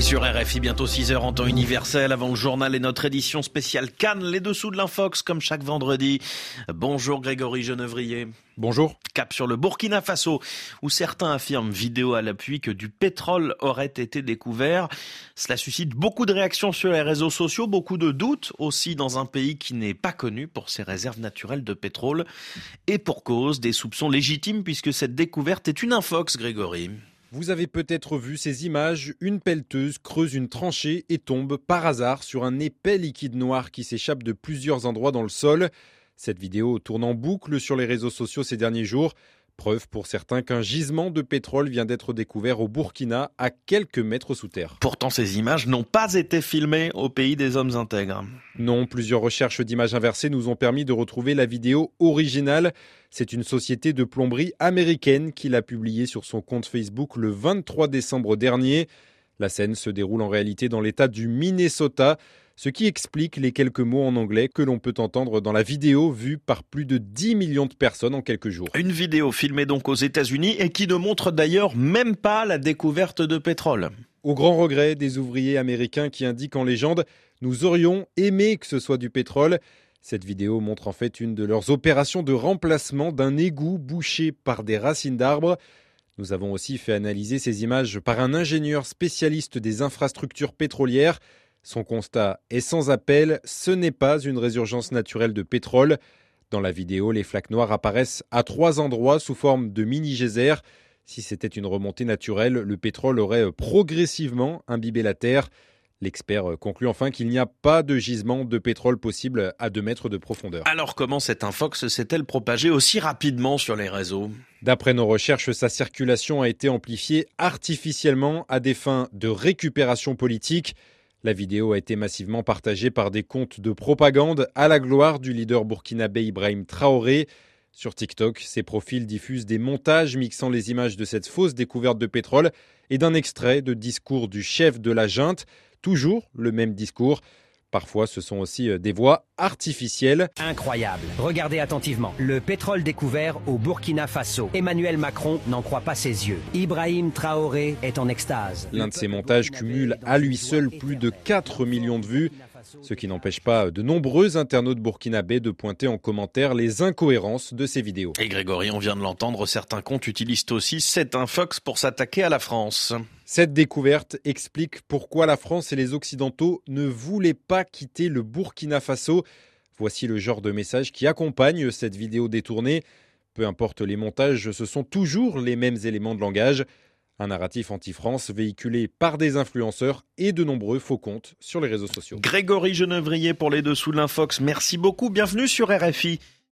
sur RFI, bientôt 6h en temps universel, avant le journal et notre édition spéciale Cannes, les dessous de l'infox, comme chaque vendredi. Bonjour Grégory Genevrier. Bonjour. Cap sur le Burkina Faso, où certains affirment, vidéo à l'appui, que du pétrole aurait été découvert. Cela suscite beaucoup de réactions sur les réseaux sociaux, beaucoup de doutes aussi dans un pays qui n'est pas connu pour ses réserves naturelles de pétrole. Et pour cause, des soupçons légitimes puisque cette découverte est une infox, Grégory. Vous avez peut-être vu ces images, une pelleteuse creuse une tranchée et tombe par hasard sur un épais liquide noir qui s'échappe de plusieurs endroits dans le sol. Cette vidéo tourne en boucle sur les réseaux sociaux ces derniers jours. Preuve pour certains qu'un gisement de pétrole vient d'être découvert au Burkina à quelques mètres sous terre. Pourtant, ces images n'ont pas été filmées au pays des hommes intègres. Non, plusieurs recherches d'images inversées nous ont permis de retrouver la vidéo originale. C'est une société de plomberie américaine qui l'a publiée sur son compte Facebook le 23 décembre dernier. La scène se déroule en réalité dans l'état du Minnesota ce qui explique les quelques mots en anglais que l'on peut entendre dans la vidéo vue par plus de 10 millions de personnes en quelques jours. Une vidéo filmée donc aux États-Unis et qui ne montre d'ailleurs même pas la découverte de pétrole. Au grand regret des ouvriers américains qui indiquent en légende Nous aurions aimé que ce soit du pétrole. Cette vidéo montre en fait une de leurs opérations de remplacement d'un égout bouché par des racines d'arbres. Nous avons aussi fait analyser ces images par un ingénieur spécialiste des infrastructures pétrolières. Son constat est sans appel, ce n'est pas une résurgence naturelle de pétrole. Dans la vidéo, les flaques noires apparaissent à trois endroits sous forme de mini-geysers. Si c'était une remontée naturelle, le pétrole aurait progressivement imbibé la Terre. L'expert conclut enfin qu'il n'y a pas de gisement de pétrole possible à 2 mètres de profondeur. Alors comment cette infox s'est-elle propagée aussi rapidement sur les réseaux? D'après nos recherches, sa circulation a été amplifiée artificiellement à des fins de récupération politique. La vidéo a été massivement partagée par des comptes de propagande à la gloire du leader burkinabé Ibrahim Traoré. Sur TikTok, ces profils diffusent des montages mixant les images de cette fausse découverte de pétrole et d'un extrait de discours du chef de la junte, toujours le même discours. Parfois, ce sont aussi euh, des voix artificielles. Incroyable. Regardez attentivement. Le pétrole découvert au Burkina Faso. Emmanuel Macron n'en croit pas ses yeux. Ibrahim Traoré est en extase. L'un de ces montages cumule à lui seul plus de 4 millions de vues. Ce qui n'empêche pas de nombreux internautes burkinabés de pointer en commentaire les incohérences de ces vidéos. Et Grégory, on vient de l'entendre, certains comptes utilisent aussi cet infox pour s'attaquer à la France. Cette découverte explique pourquoi la France et les Occidentaux ne voulaient pas quitter le Burkina Faso. Voici le genre de message qui accompagne cette vidéo détournée. Peu importe les montages, ce sont toujours les mêmes éléments de langage. Un narratif anti-France véhiculé par des influenceurs et de nombreux faux comptes sur les réseaux sociaux. Grégory Genevrier pour les dessous de l'infox. Merci beaucoup. Bienvenue sur RFI.